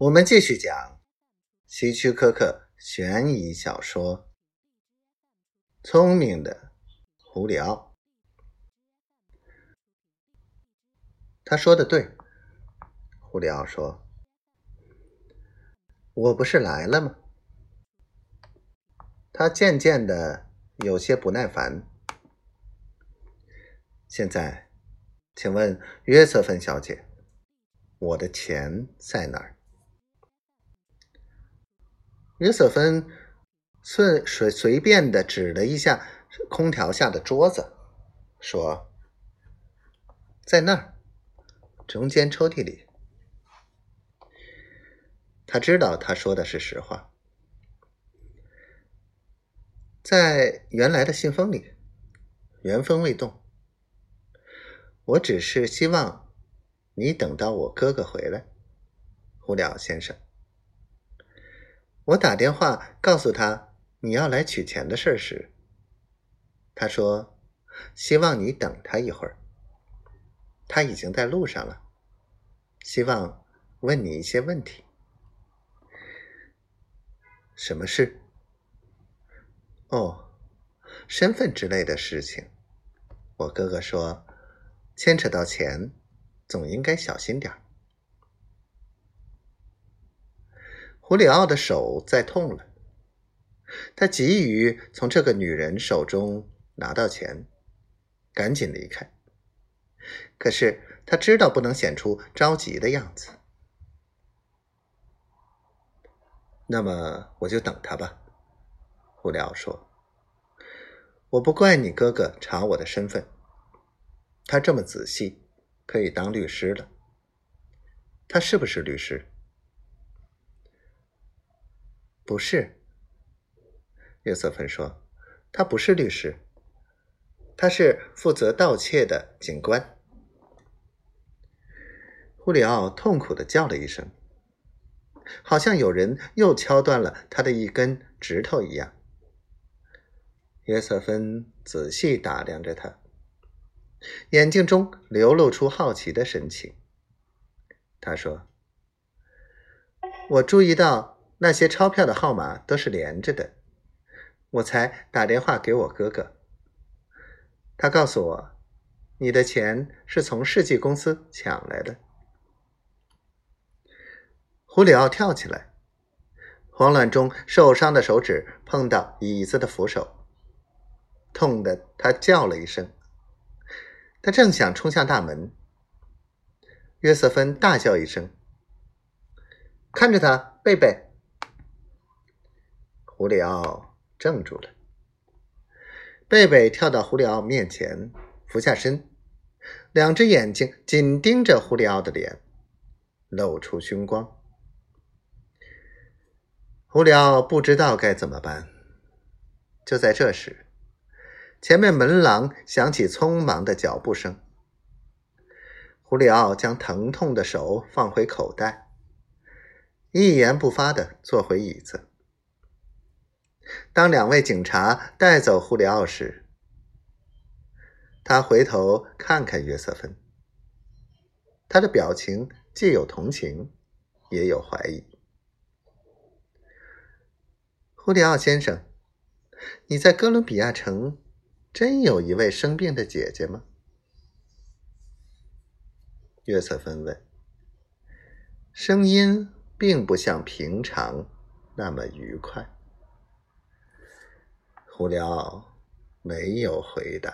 我们继续讲希区柯克悬疑小说《聪明的胡里奥》。他说的对，胡里奥说：“我不是来了吗？”他渐渐的有些不耐烦。现在，请问约瑟芬小姐，我的钱在哪儿？约瑟芬顺随随便的指了一下空调下的桌子，说：“在那儿，中间抽屉里。”他知道他说的是实话，在原来的信封里，原封未动。我只是希望你等到我哥哥回来，胡里奥先生。我打电话告诉他你要来取钱的事时，他说希望你等他一会儿。他已经在路上了，希望问你一些问题。什么事？哦，身份之类的事情。我哥哥说，牵扯到钱，总应该小心点儿。胡里奥的手在痛了，他急于从这个女人手中拿到钱，赶紧离开。可是他知道不能显出着急的样子。那么我就等他吧，胡里奥说。我不怪你哥哥查我的身份，他这么仔细，可以当律师了。他是不是律师？不是，约瑟芬说：“他不是律师，他是负责盗窃的警官。”胡里奥痛苦的叫了一声，好像有人又敲断了他的一根指头一样。约瑟芬仔细打量着他，眼睛中流露出好奇的神情。他说：“我注意到。”那些钞票的号码都是连着的，我才打电话给我哥哥。他告诉我，你的钱是从世纪公司抢来的。胡里奥跳起来，慌乱中受伤的手指碰到椅子的扶手，痛得他叫了一声。他正想冲向大门，约瑟芬大叫一声：“看着他，贝贝！”胡里奥怔住了，贝贝跳到胡里奥面前，俯下身，两只眼睛紧盯着胡里奥的脸，露出凶光。胡里奥不知道该怎么办。就在这时，前面门廊响起匆忙的脚步声。胡里奥将疼痛的手放回口袋，一言不发的坐回椅子。当两位警察带走胡里奥时，他回头看看约瑟芬，他的表情既有同情，也有怀疑。胡里奥先生，你在哥伦比亚城真有一位生病的姐姐吗？约瑟芬问，声音并不像平常那么愉快。胡聊没有回答。